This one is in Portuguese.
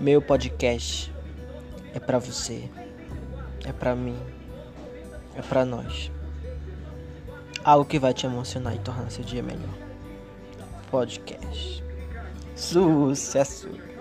Meu podcast é para você, é para mim, é para nós. Algo que vai te emocionar e tornar seu dia melhor. Podcast. Sucesso!